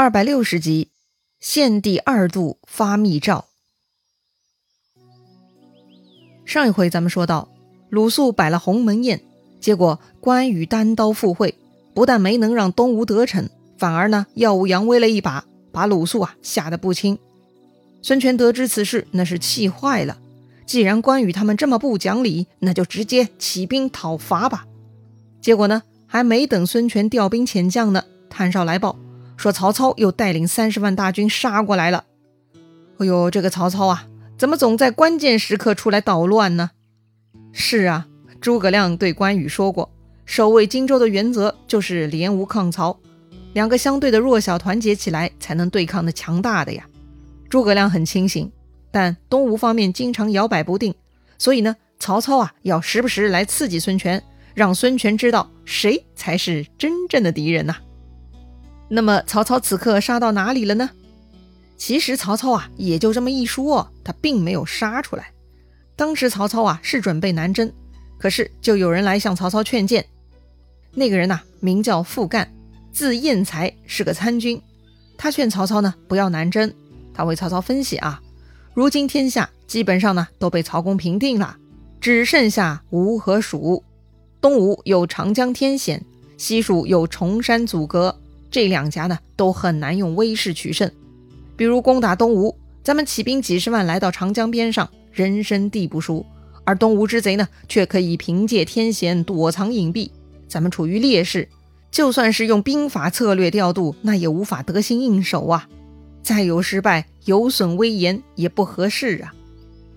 二百六十集，献帝二度发密诏。上一回咱们说到，鲁肃摆了鸿门宴，结果关羽单刀赴会，不但没能让东吴得逞，反而呢耀武扬威了一把，把鲁肃啊吓得不轻。孙权得知此事，那是气坏了。既然关羽他们这么不讲理，那就直接起兵讨伐吧。结果呢，还没等孙权调兵遣将呢，探哨来报。说曹操又带领三十万大军杀过来了。哎呦，这个曹操啊，怎么总在关键时刻出来捣乱呢？是啊，诸葛亮对关羽说过，守卫荆州的原则就是联吴抗曹，两个相对的弱小团结起来，才能对抗的强大的呀。诸葛亮很清醒，但东吴方面经常摇摆不定，所以呢，曹操啊，要时不时来刺激孙权，让孙权知道谁才是真正的敌人呐。那么曹操此刻杀到哪里了呢？其实曹操啊，也就这么一说，他并没有杀出来。当时曹操啊是准备南征，可是就有人来向曹操劝谏。那个人呐，名叫傅干，字彦才，是个参军。他劝曹操呢不要南征。他为曹操分析啊，如今天下基本上呢都被曹公平定了，只剩下吴和蜀。东吴有长江天险，西蜀有崇山阻隔。这两家呢都很难用威势取胜，比如攻打东吴，咱们起兵几十万来到长江边上，人生地不熟；而东吴之贼呢，却可以凭借天险躲藏隐蔽，咱们处于劣势，就算是用兵法策略调度，那也无法得心应手啊！再有失败，有损威严，也不合适啊！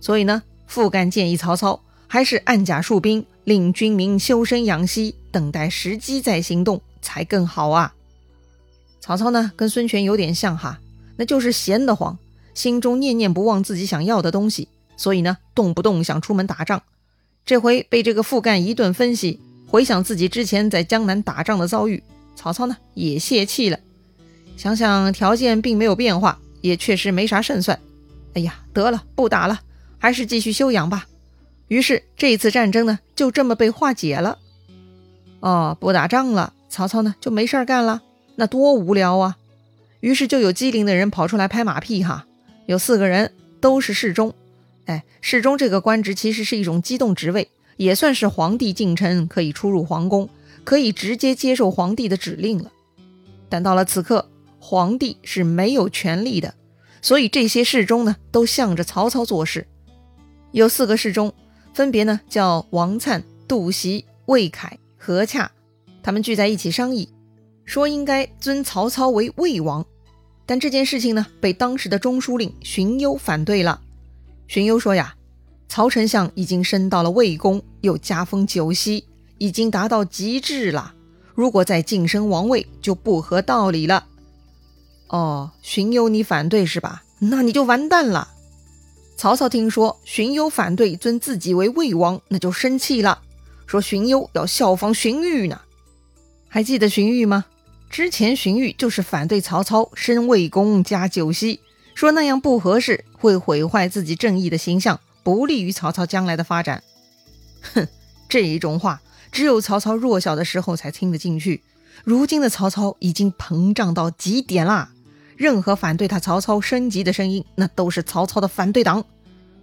所以呢，傅干建议曹操还是按甲戍兵，令军民修身养息，等待时机再行动，才更好啊！曹操呢，跟孙权有点像哈，那就是闲得慌，心中念念不忘自己想要的东西，所以呢，动不动想出门打仗。这回被这个傅干一顿分析，回想自己之前在江南打仗的遭遇，曹操呢也泄气了。想想条件并没有变化，也确实没啥胜算。哎呀，得了，不打了，还是继续休养吧。于是这一次战争呢，就这么被化解了。哦，不打仗了，曹操呢就没事儿干了。那多无聊啊！于是就有机灵的人跑出来拍马屁哈。有四个人都是侍中，哎，侍中这个官职其实是一种机动职位，也算是皇帝近臣，可以出入皇宫，可以直接接受皇帝的指令了。但到了此刻，皇帝是没有权力的，所以这些侍中呢，都向着曹操做事。有四个侍中，分别呢叫王粲、杜袭、魏凯、何洽，他们聚在一起商议。说应该尊曹操为魏王，但这件事情呢，被当时的中书令荀攸反对了。荀攸说呀，曹丞相已经升到了魏公，又加封九锡，已经达到极致了。如果再晋升王位，就不合道理了。哦，荀攸你反对是吧？那你就完蛋了。曹操听说荀攸反对尊自己为魏王，那就生气了，说荀攸要效仿荀彧呢。还记得荀彧吗？之前荀彧就是反对曹操升魏公加九锡，说那样不合适，会毁坏自己正义的形象，不利于曹操将来的发展。哼，这一种话只有曹操弱小的时候才听得进去。如今的曹操已经膨胀到极点啦，任何反对他曹操升级的声音，那都是曹操的反对党。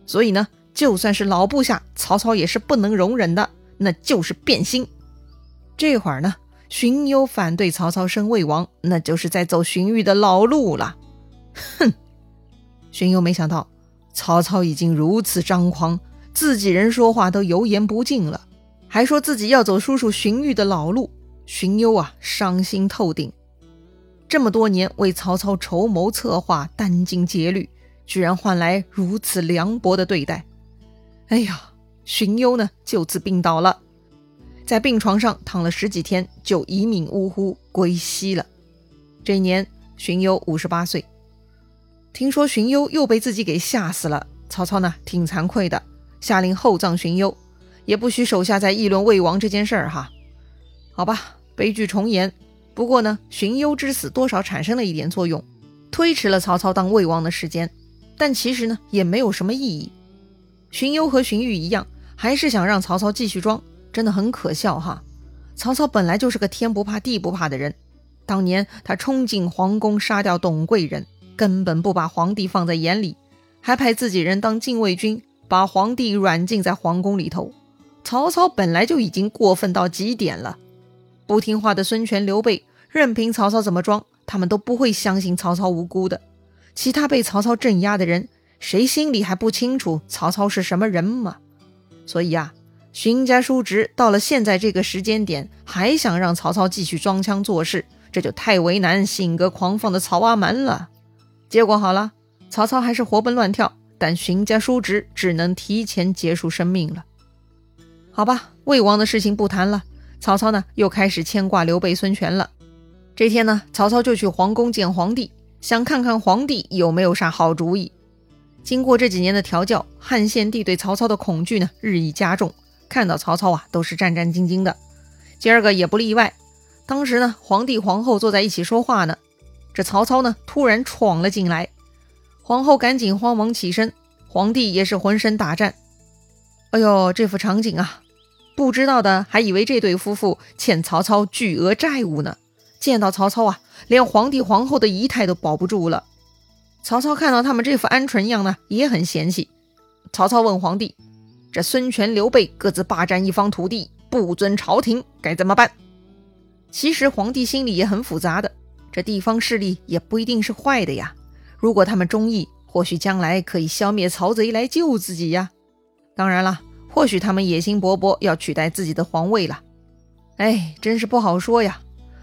所以呢，就算是老部下，曹操也是不能容忍的，那就是变心。这会儿呢？荀攸反对曹操升魏王，那就是在走荀彧的老路了。哼！荀攸没想到曹操已经如此张狂，自己人说话都油盐不进了，还说自己要走叔叔荀彧的老路。荀攸啊，伤心透顶。这么多年为曹操筹谋策划、殚精竭虑，居然换来如此凉薄的对待。哎呀，荀攸呢，就此病倒了。在病床上躺了十几天，就一命呜呼归西了。这一年，荀攸五十八岁。听说荀攸又被自己给吓死了，曹操呢挺惭愧的，下令厚葬荀攸，也不许手下再议论魏王这件事儿哈。好吧，悲剧重演。不过呢，荀攸之死多少产生了一点作用，推迟了曹操当魏王的时间。但其实呢，也没有什么意义。荀攸和荀彧一样，还是想让曹操继续装。真的很可笑哈！曹操本来就是个天不怕地不怕的人，当年他冲进皇宫杀掉董贵人，根本不把皇帝放在眼里，还派自己人当禁卫军，把皇帝软禁在皇宫里头。曹操本来就已经过分到极点了，不听话的孙权、刘备，任凭曹操怎么装，他们都不会相信曹操无辜的。其他被曹操镇压的人，谁心里还不清楚曹操是什么人吗？所以啊。荀家叔侄到了现在这个时间点，还想让曹操继续装腔作势，这就太为难性格狂放的曹阿瞒了。结果好了，曹操还是活蹦乱跳，但荀家叔侄只能提前结束生命了。好吧，魏王的事情不谈了。曹操呢，又开始牵挂刘备、孙权了。这天呢，曹操就去皇宫见皇帝，想看看皇帝有没有啥好主意。经过这几年的调教，汉献帝对曹操的恐惧呢，日益加重。看到曹操啊，都是战战兢兢的，今儿个也不例外。当时呢，皇帝皇后坐在一起说话呢，这曹操呢突然闯了进来，皇后赶紧慌忙起身，皇帝也是浑身打颤。哎呦，这幅场景啊，不知道的还以为这对夫妇欠曹操巨额债务呢。见到曹操啊，连皇帝皇后的仪态都保不住了。曹操看到他们这副鹌鹑样呢，也很嫌弃。曹操问皇帝。这孙权、刘备各自霸占一方土地，不尊朝廷，该怎么办？其实皇帝心里也很复杂的，这地方势力也不一定是坏的呀。如果他们忠义，或许将来可以消灭曹贼来救自己呀。当然了，或许他们野心勃勃，要取代自己的皇位了。哎，真是不好说呀。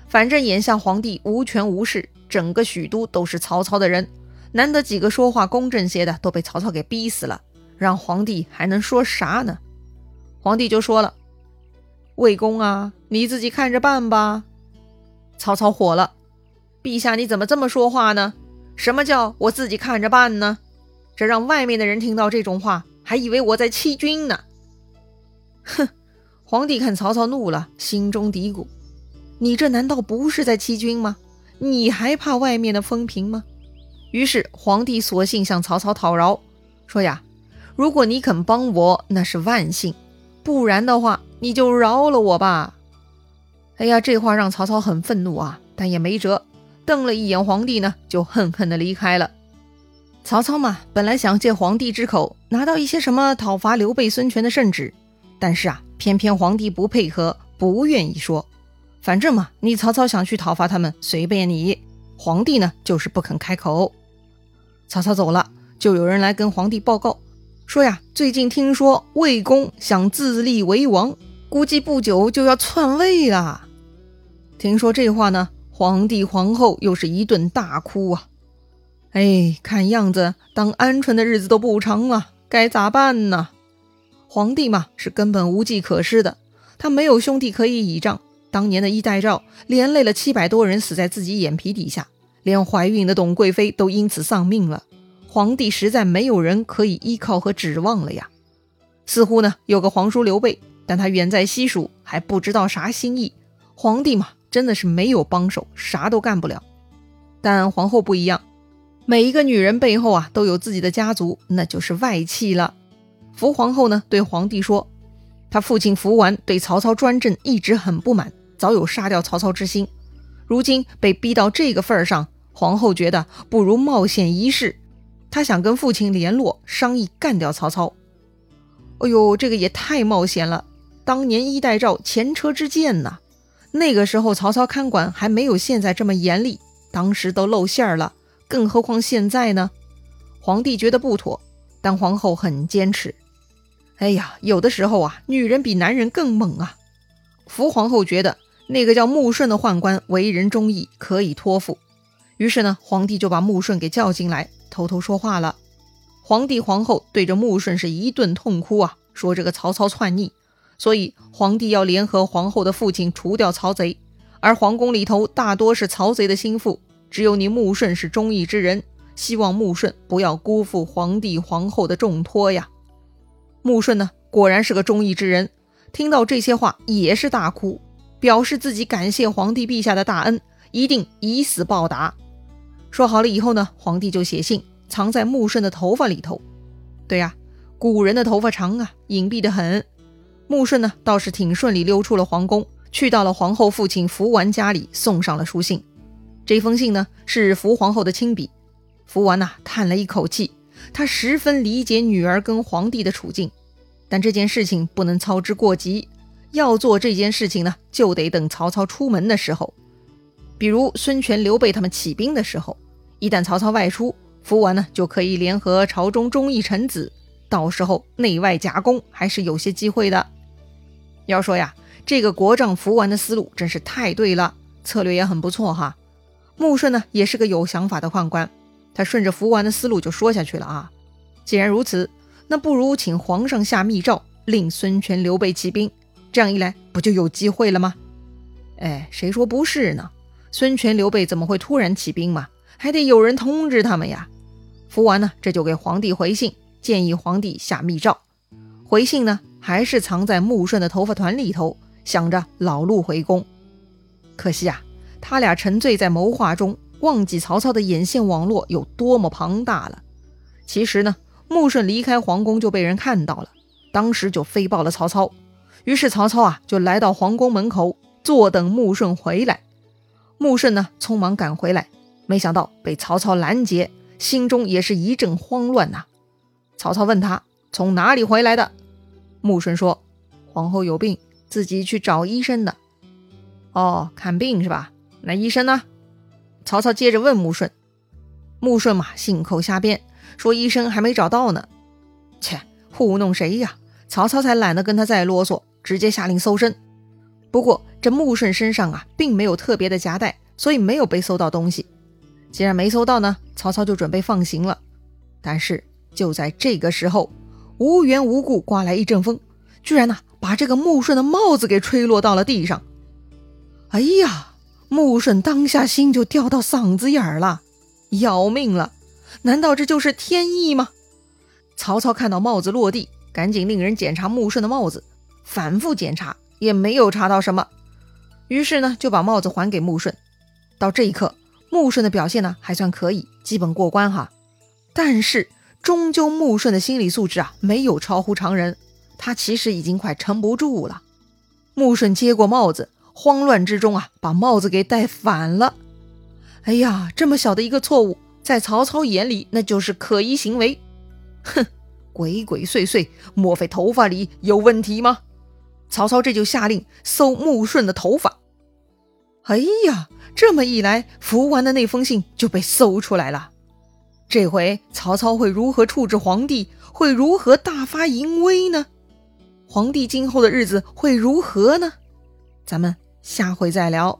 反正眼下皇帝无权无势，整个许都都是曹操的人，难得几个说话公正些的都被曹操给逼死了。让皇帝还能说啥呢？皇帝就说了：“魏公啊，你自己看着办吧。”曹操火了：“陛下你怎么这么说话呢？什么叫我自己看着办呢？这让外面的人听到这种话，还以为我在欺君呢。”哼！皇帝看曹操怒了，心中嘀咕：“你这难道不是在欺君吗？你还怕外面的风评吗？”于是皇帝索性向曹操讨饶，说：“呀。”如果你肯帮我，那是万幸；不然的话，你就饶了我吧。哎呀，这话让曹操很愤怒啊，但也没辙，瞪了一眼皇帝呢，就恨恨的离开了。曹操嘛，本来想借皇帝之口拿到一些什么讨伐刘备、孙权的圣旨，但是啊，偏偏皇帝不配合，不愿意说。反正嘛，你曹操想去讨伐他们，随便你。皇帝呢，就是不肯开口。曹操走了，就有人来跟皇帝报告。说呀，最近听说魏公想自立为王，估计不久就要篡位了。听说这话呢，皇帝皇后又是一顿大哭啊！哎，看样子当鹌鹑的日子都不长了，该咋办呢？皇帝嘛，是根本无计可施的，他没有兄弟可以倚仗。当年的衣带诏连累了七百多人死在自己眼皮底下，连怀孕的董贵妃都因此丧命了。皇帝实在没有人可以依靠和指望了呀。似乎呢有个皇叔刘备，但他远在西蜀，还不知道啥心意。皇帝嘛，真的是没有帮手，啥都干不了。但皇后不一样，每一个女人背后啊都有自己的家族，那就是外戚了。福皇后呢对皇帝说，她父亲福完对曹操专政一直很不满，早有杀掉曹操之心。如今被逼到这个份儿上，皇后觉得不如冒险一试。他想跟父亲联络，商议干掉曹操。哎呦，这个也太冒险了！当年衣带诏前车之鉴呐，那个时候曹操看管还没有现在这么严厉，当时都露馅儿了，更何况现在呢？皇帝觉得不妥，但皇后很坚持。哎呀，有的时候啊，女人比男人更猛啊！福皇后觉得那个叫穆顺的宦官为人忠义，可以托付。于是呢，皇帝就把穆顺给叫进来。偷偷说话了，皇帝皇后对着穆顺是一顿痛哭啊，说这个曹操篡逆，所以皇帝要联合皇后的父亲除掉曹贼，而皇宫里头大多是曹贼的心腹，只有你穆顺是忠义之人，希望穆顺不要辜负皇帝皇后的重托呀。穆顺呢，果然是个忠义之人，听到这些话也是大哭，表示自己感谢皇帝陛下的大恩，一定以死报答。说好了以后呢，皇帝就写信藏在穆顺的头发里头。对呀，古人的头发长啊，隐蔽的很。穆顺呢倒是挺顺利溜出了皇宫，去到了皇后父亲福完家里，送上了书信，这封信呢是福皇后的亲笔。福完呐叹了一口气，他十分理解女儿跟皇帝的处境，但这件事情不能操之过急。要做这件事情呢，就得等曹操出门的时候，比如孙权、刘备他们起兵的时候。一旦曹操外出，福完呢就可以联合朝中忠义臣子，到时候内外夹攻还是有些机会的。要说呀，这个国丈福完的思路真是太对了，策略也很不错哈。穆顺呢也是个有想法的宦官，他顺着福完的思路就说下去了啊。既然如此，那不如请皇上下密诏，令孙权、刘备起兵，这样一来不就有机会了吗？哎，谁说不是呢？孙权、刘备怎么会突然起兵嘛？还得有人通知他们呀。福完呢，这就给皇帝回信，建议皇帝下密诏。回信呢，还是藏在穆顺的头发团里头，想着老路回宫。可惜啊，他俩沉醉在谋划中，忘记曹操的眼线网络有多么庞大了。其实呢，穆顺离开皇宫就被人看到了，当时就飞报了曹操。于是曹操啊，就来到皇宫门口，坐等穆顺回来。穆顺呢，匆忙赶回来。没想到被曹操拦截，心中也是一阵慌乱呐。曹操问他从哪里回来的，穆顺说：“皇后有病，自己去找医生的。”哦，看病是吧？那医生呢？曹操接着问穆顺。穆顺嘛，信口瞎编，说医生还没找到呢。切，糊弄谁呀？曹操才懒得跟他再啰嗦，直接下令搜身。不过这穆顺身上啊，并没有特别的夹带，所以没有被搜到东西。既然没搜到呢，曹操就准备放行了。但是就在这个时候，无缘无故刮来一阵风，居然呢把这个穆顺的帽子给吹落到了地上。哎呀，穆顺当下心就掉到嗓子眼儿了，要命了！难道这就是天意吗？曹操看到帽子落地，赶紧令人检查穆顺的帽子，反复检查也没有查到什么，于是呢就把帽子还给穆顺。到这一刻。穆顺的表现呢还算可以，基本过关哈。但是终究穆顺的心理素质啊没有超乎常人，他其实已经快撑不住了。穆顺接过帽子，慌乱之中啊把帽子给戴反了。哎呀，这么小的一个错误，在曹操眼里那就是可疑行为。哼，鬼鬼祟祟，莫非头发里有问题吗？曹操这就下令搜穆顺的头发。哎呀！这么一来，福王的那封信就被搜出来了。这回曹操会如何处置皇帝？会如何大发淫威呢？皇帝今后的日子会如何呢？咱们下回再聊。